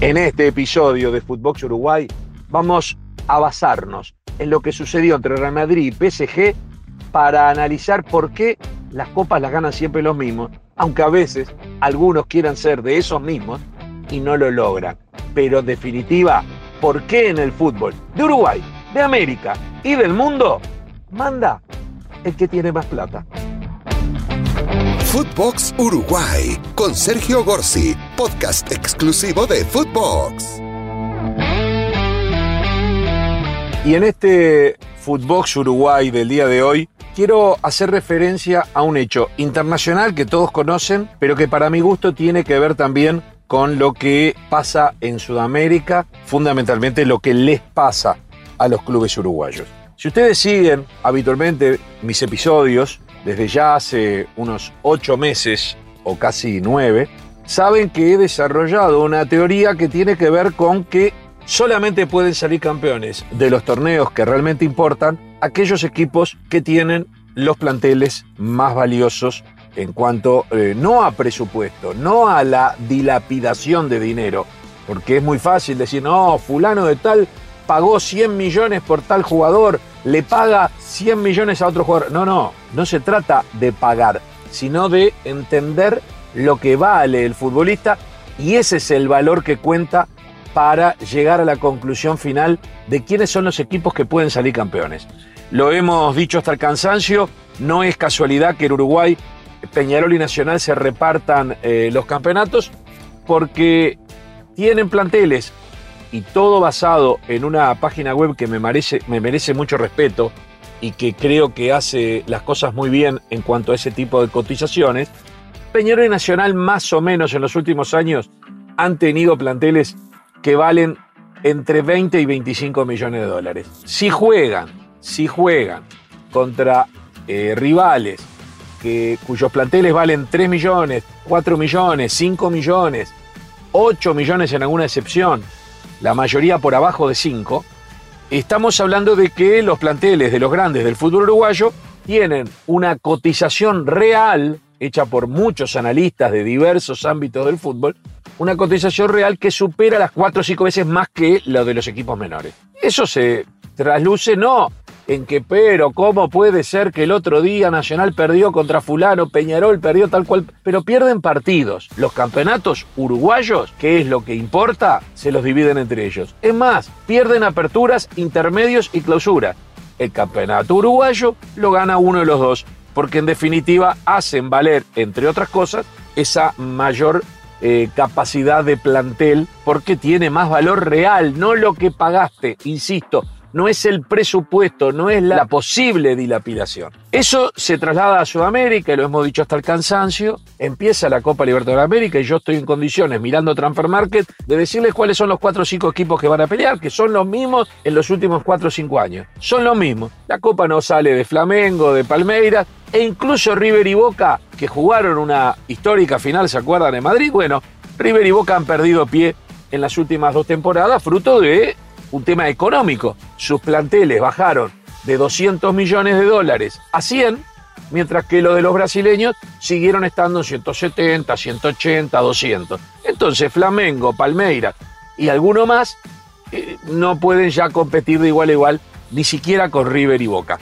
En este episodio de Footbox Uruguay vamos a basarnos en lo que sucedió entre Real Madrid y PSG para analizar por qué las copas las ganan siempre los mismos, aunque a veces algunos quieran ser de esos mismos y no lo logran. Pero en definitiva, ¿por qué en el fútbol de Uruguay, de América y del mundo manda el que tiene más plata? Footbox Uruguay con Sergio Gorsi, podcast exclusivo de Footbox. Y en este Footbox Uruguay del día de hoy, quiero hacer referencia a un hecho internacional que todos conocen, pero que para mi gusto tiene que ver también con lo que pasa en Sudamérica, fundamentalmente lo que les pasa a los clubes uruguayos. Si ustedes siguen habitualmente mis episodios, desde ya hace unos ocho meses o casi nueve, saben que he desarrollado una teoría que tiene que ver con que solamente pueden salir campeones de los torneos que realmente importan aquellos equipos que tienen los planteles más valiosos en cuanto eh, no a presupuesto, no a la dilapidación de dinero, porque es muy fácil decir, no, fulano de tal pagó 100 millones por tal jugador, le paga 100 millones a otro jugador. No, no, no se trata de pagar, sino de entender lo que vale el futbolista y ese es el valor que cuenta para llegar a la conclusión final de quiénes son los equipos que pueden salir campeones. Lo hemos dicho hasta el cansancio, no es casualidad que en Uruguay Peñarol y Nacional se repartan eh, los campeonatos porque tienen planteles y todo basado en una página web que me merece, me merece mucho respeto y que creo que hace las cosas muy bien en cuanto a ese tipo de cotizaciones, Peñarol y Nacional más o menos en los últimos años han tenido planteles que valen entre 20 y 25 millones de dólares. Si juegan, si juegan contra eh, rivales que, cuyos planteles valen 3 millones, 4 millones, 5 millones, 8 millones en alguna excepción, la mayoría por abajo de 5, estamos hablando de que los planteles de los grandes del fútbol uruguayo tienen una cotización real, hecha por muchos analistas de diversos ámbitos del fútbol, una cotización real que supera las 4 o 5 veces más que lo de los equipos menores. Eso se trasluce no en que, pero, ¿cómo puede ser que el otro día Nacional perdió contra fulano, Peñarol perdió tal cual? Pero pierden partidos. Los campeonatos uruguayos, que es lo que importa, se los dividen entre ellos. Es más, pierden aperturas, intermedios y clausura. El campeonato uruguayo lo gana uno de los dos, porque en definitiva hacen valer, entre otras cosas, esa mayor eh, capacidad de plantel, porque tiene más valor real, no lo que pagaste, insisto no es el presupuesto, no es la posible dilapidación. Eso se traslada a Sudamérica, y lo hemos dicho hasta el cansancio. Empieza la Copa Libertadores de América y yo estoy en condiciones, mirando Transfer Market, de decirles cuáles son los cuatro o cinco equipos que van a pelear, que son los mismos en los últimos cuatro o cinco años. Son los mismos. La Copa no sale de Flamengo, de Palmeiras, e incluso River y Boca, que jugaron una histórica final, ¿se acuerdan? En Madrid. Bueno, River y Boca han perdido pie en las últimas dos temporadas, fruto de un tema económico. Sus planteles bajaron de 200 millones de dólares a 100, mientras que los de los brasileños siguieron estando en 170, 180, 200. Entonces Flamengo, Palmeiras y alguno más eh, no pueden ya competir de igual a igual, ni siquiera con River y Boca.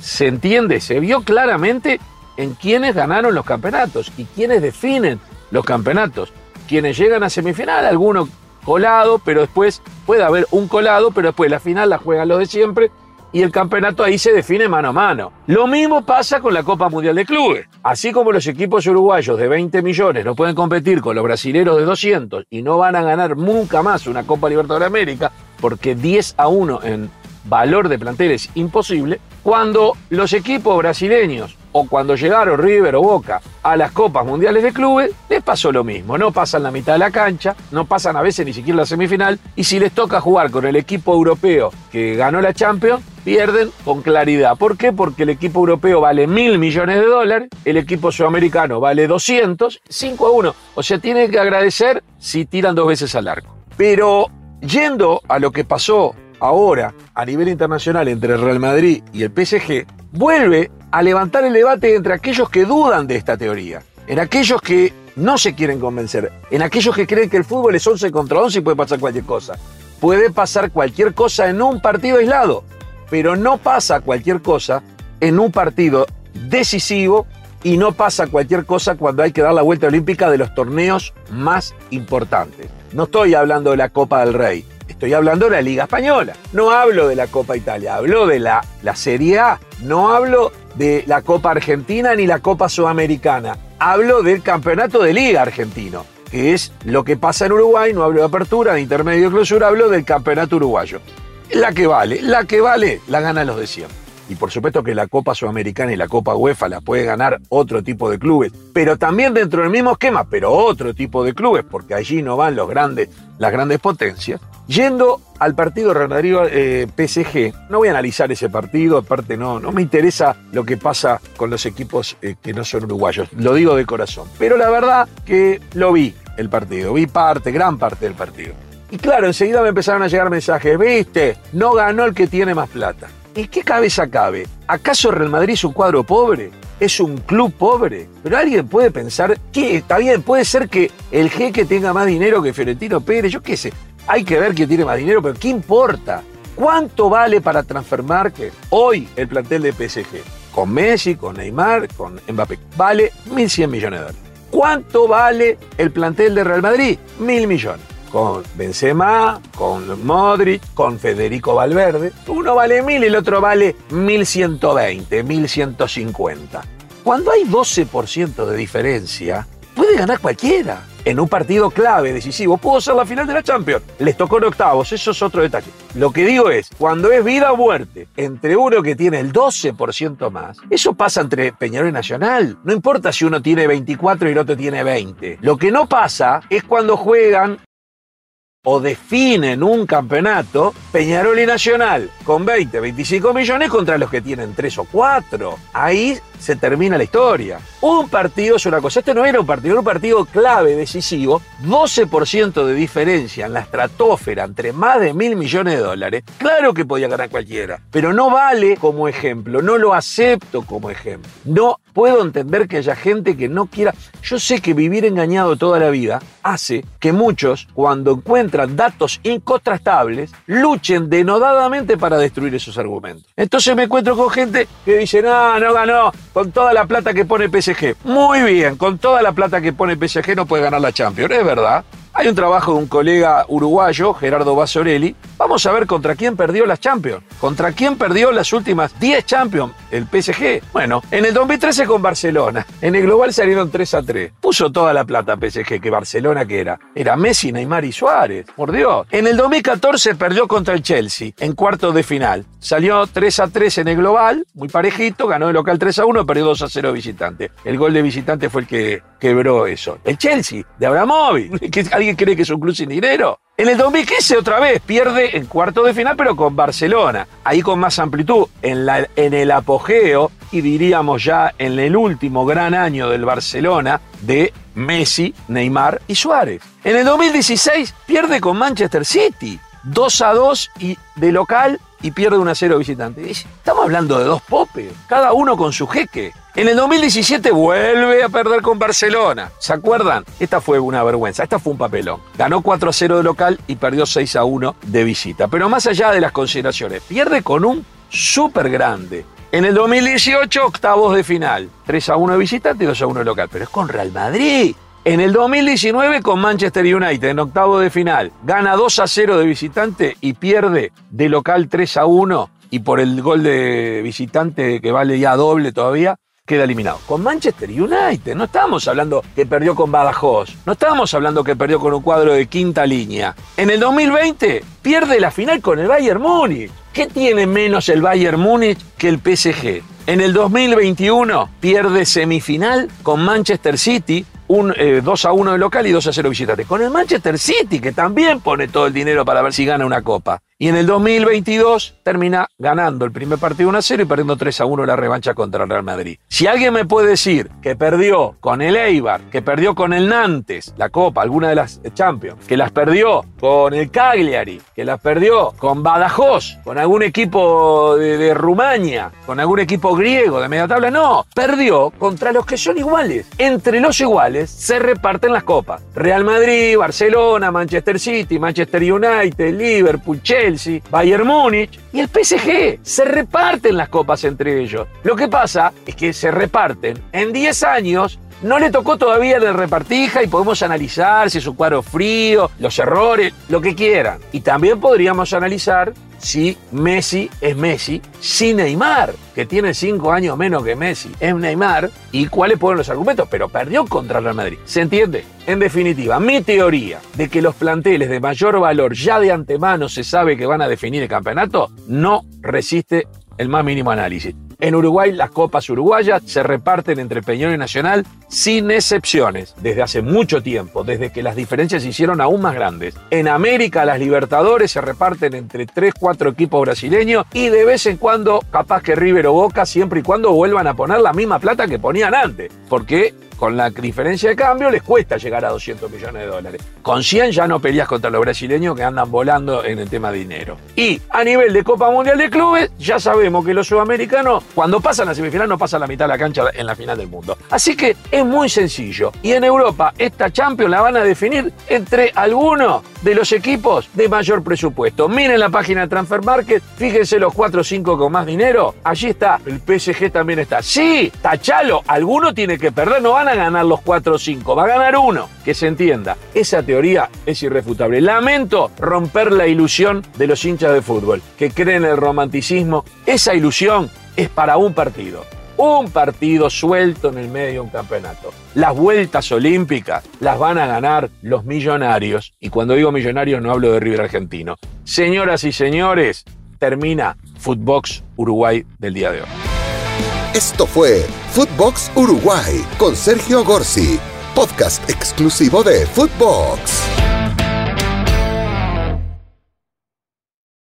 ¿Se entiende? Se vio claramente en quienes ganaron los campeonatos y quienes definen los campeonatos. Quienes llegan a semifinal, algunos colado, pero después puede haber un colado, pero después la final la juegan los de siempre y el campeonato ahí se define mano a mano. Lo mismo pasa con la Copa Mundial de Clubes. Así como los equipos uruguayos de 20 millones no pueden competir con los brasileros de 200 y no van a ganar nunca más una Copa Libertadores de América, porque 10 a 1 en valor de plantel es imposible, cuando los equipos brasileños o cuando llegaron River o Boca a las Copas Mundiales de Clubes, les pasó lo mismo. No pasan la mitad de la cancha, no pasan a veces ni siquiera la semifinal, y si les toca jugar con el equipo europeo que ganó la Champions, pierden con claridad. ¿Por qué? Porque el equipo europeo vale mil millones de dólares, el equipo sudamericano vale 200, 5 a 1. O sea, tienen que agradecer si tiran dos veces al arco. Pero yendo a lo que pasó ahora a nivel internacional entre el Real Madrid y el PSG, vuelve a levantar el debate entre aquellos que dudan de esta teoría, en aquellos que no se quieren convencer. En aquellos que creen que el fútbol es 11 contra 11 y puede pasar cualquier cosa. Puede pasar cualquier cosa en un partido aislado, pero no pasa cualquier cosa en un partido decisivo y no pasa cualquier cosa cuando hay que dar la vuelta olímpica de los torneos más importantes. No estoy hablando de la Copa del Rey, estoy hablando de la Liga Española. No hablo de la Copa Italia, hablo de la, la Serie A, no hablo de la Copa Argentina ni la Copa Sudamericana, hablo del Campeonato de Liga Argentino, que es lo que pasa en Uruguay, no hablo de apertura, de intermedio y clausura, hablo del Campeonato Uruguayo. La que vale, la que vale, la ganan los de siempre. Y por supuesto que la Copa Sudamericana y la Copa UEFA la puede ganar otro tipo de clubes, pero también dentro del mismo esquema, pero otro tipo de clubes, porque allí no van los grandes, las grandes potencias. Yendo al partido Real Madrid eh, PSG, no voy a analizar ese partido, aparte no, no me interesa lo que pasa con los equipos eh, que no son uruguayos, lo digo de corazón. Pero la verdad que lo vi el partido, vi parte, gran parte del partido. Y claro, enseguida me empezaron a llegar mensajes, viste, no ganó el que tiene más plata. ¿Y qué cabeza cabe? ¿Acaso Real Madrid es un cuadro pobre? ¿Es un club pobre? Pero alguien puede pensar que está bien, puede ser que el jeque tenga más dinero que Fiorentino Pérez, yo qué sé. Hay que ver quién tiene más dinero, pero ¿qué importa? ¿Cuánto vale para transformar que hoy el plantel de PSG? Con Messi, con Neymar, con Mbappé. Vale 1.100 millones de dólares. ¿Cuánto vale el plantel de Real Madrid? Mil millones con Benzema, con Modric, con Federico Valverde. Uno vale mil y el otro vale 1120, 1150. Cuando hay 12% de diferencia, puede ganar cualquiera. En un partido clave, decisivo, pudo ser la final de la Champions. Les tocó en octavos, eso es otro detalle. Lo que digo es, cuando es vida o muerte entre uno que tiene el 12% más, eso pasa entre Peñarol y Nacional. No importa si uno tiene 24 y el otro tiene 20. Lo que no pasa es cuando juegan o definen un campeonato, Peñarol y Nacional con 20, 25 millones contra los que tienen 3 o 4. Ahí se termina la historia. Un partido es una cosa, este no era un partido, era un partido clave, decisivo, 12% de diferencia en la estratosfera entre más de mil millones de dólares, claro que podía ganar cualquiera, pero no vale como ejemplo, no lo acepto como ejemplo. No puedo entender que haya gente que no quiera, yo sé que vivir engañado toda la vida hace que muchos, cuando encuentran datos incontrastables, luchen denodadamente para destruir esos argumentos. Entonces me encuentro con gente que dice, no, no ganó, con toda la plata que pone PSG. Muy bien, con toda la plata que pone PSG no puede ganar la Champions, es verdad. Hay un trabajo de un colega uruguayo, Gerardo Basorelli. Vamos a ver contra quién perdió las Champions. ¿Contra quién perdió las últimas 10 Champions? El PSG. Bueno, en el 2013 con Barcelona. En el global salieron 3 a 3. Puso toda la plata PSG, que Barcelona que era. Era Messi, Neymar y Suárez. Por Dios. En el 2014 perdió contra el Chelsea en cuartos de final. Salió 3 a 3 en el global, muy parejito, ganó el local 3 a 1, perdió 2 a 0 visitante. El gol de visitante fue el que quebró eso. El Chelsea, de Abramovich. ¿Alguien cree que es un club sin dinero? En el 2015 otra vez pierde en cuarto de final, pero con Barcelona. Ahí con más amplitud, en, el apogeo y diríamos ya en el último gran año del Barcelona de Messi, Neymar y Suárez. En el 2016 pierde con Manchester City. 2 a 2 y de local y pierde 1 a 0 visitante. Estamos hablando de dos popes, cada uno con su jeque. En el 2017 vuelve a perder con Barcelona. ¿Se acuerdan? Esta fue una vergüenza, esta fue un papelón. Ganó 4 a 0 de local y perdió 6 a 1 de visita. Pero más allá de las consideraciones, pierde con un súper grande. En el 2018, octavos de final. 3 a 1 de visitante y 2 a 1 de local. Pero es con Real Madrid. En el 2019 con Manchester United en octavo de final, gana 2 a 0 de visitante y pierde de local 3 a 1 y por el gol de visitante que vale ya doble todavía, queda eliminado. Con Manchester United, no estábamos hablando que perdió con Badajoz, no estábamos hablando que perdió con un cuadro de quinta línea. En el 2020 pierde la final con el Bayern Múnich. ¿Qué tiene menos el Bayern Múnich que el PSG? En el 2021 pierde semifinal con Manchester City un 2 eh, a 1 de local y 2 a 0 visitante. Con el Manchester City, que también pone todo el dinero para ver si gana una copa. Y en el 2022 termina ganando el primer partido 1 a 0 y perdiendo 3 a 1 la revancha contra el Real Madrid. Si alguien me puede decir que perdió con el Eibar, que perdió con el Nantes, la Copa, alguna de las Champions, que las perdió con el Cagliari, que las perdió con Badajoz, con algún equipo de, de Rumania, con algún equipo griego de media tabla, no, perdió contra los que son iguales. Entre los iguales se reparten las copas. Real Madrid, Barcelona, Manchester City, Manchester United, Liverpool, Chelsea, Bayern Múnich y el PSG. Se reparten las copas entre ellos. Lo que pasa es que se reparten en 10 años no le tocó todavía de repartija y podemos analizar si es un cuadro frío, los errores, lo que quieran. Y también podríamos analizar si Messi es Messi, si Neymar, que tiene cinco años menos que Messi, es Neymar, y cuáles fueron los argumentos, pero perdió contra Real Madrid. ¿Se entiende? En definitiva, mi teoría de que los planteles de mayor valor ya de antemano se sabe que van a definir el campeonato no resiste el más mínimo análisis. En Uruguay las copas uruguayas se reparten entre Peñón y Nacional sin excepciones, desde hace mucho tiempo, desde que las diferencias se hicieron aún más grandes. En América las Libertadores se reparten entre 3, 4 equipos brasileños y de vez en cuando capaz que River o Boca siempre y cuando vuelvan a poner la misma plata que ponían antes, porque con la diferencia de cambio les cuesta llegar a 200 millones de dólares. Con 100 ya no peleas contra los brasileños que andan volando en el tema de dinero. Y a nivel de Copa Mundial de Clubes, ya sabemos que los sudamericanos, cuando pasan a semifinal, no pasan la mitad de la cancha en la final del mundo. Así que es muy sencillo. Y en Europa, esta Champions la van a definir entre algunos de los equipos de mayor presupuesto. Miren la página de Transfer Market, fíjense los 4 o 5 con más dinero. Allí está, el PSG también está. Sí, tachalo, alguno tiene que perder, no van a ganar los 4 o 5, va a ganar uno, que se entienda. Esa teoría es irrefutable. Lamento romper la ilusión de los hinchas de fútbol, que creen en el romanticismo. Esa ilusión es para un partido un partido suelto en el medio de un campeonato. Las vueltas olímpicas las van a ganar los millonarios. Y cuando digo millonarios no hablo de River Argentino. Señoras y señores, termina Footbox Uruguay del día de hoy. Esto fue Footbox Uruguay con Sergio Gorsi, podcast exclusivo de Footbox.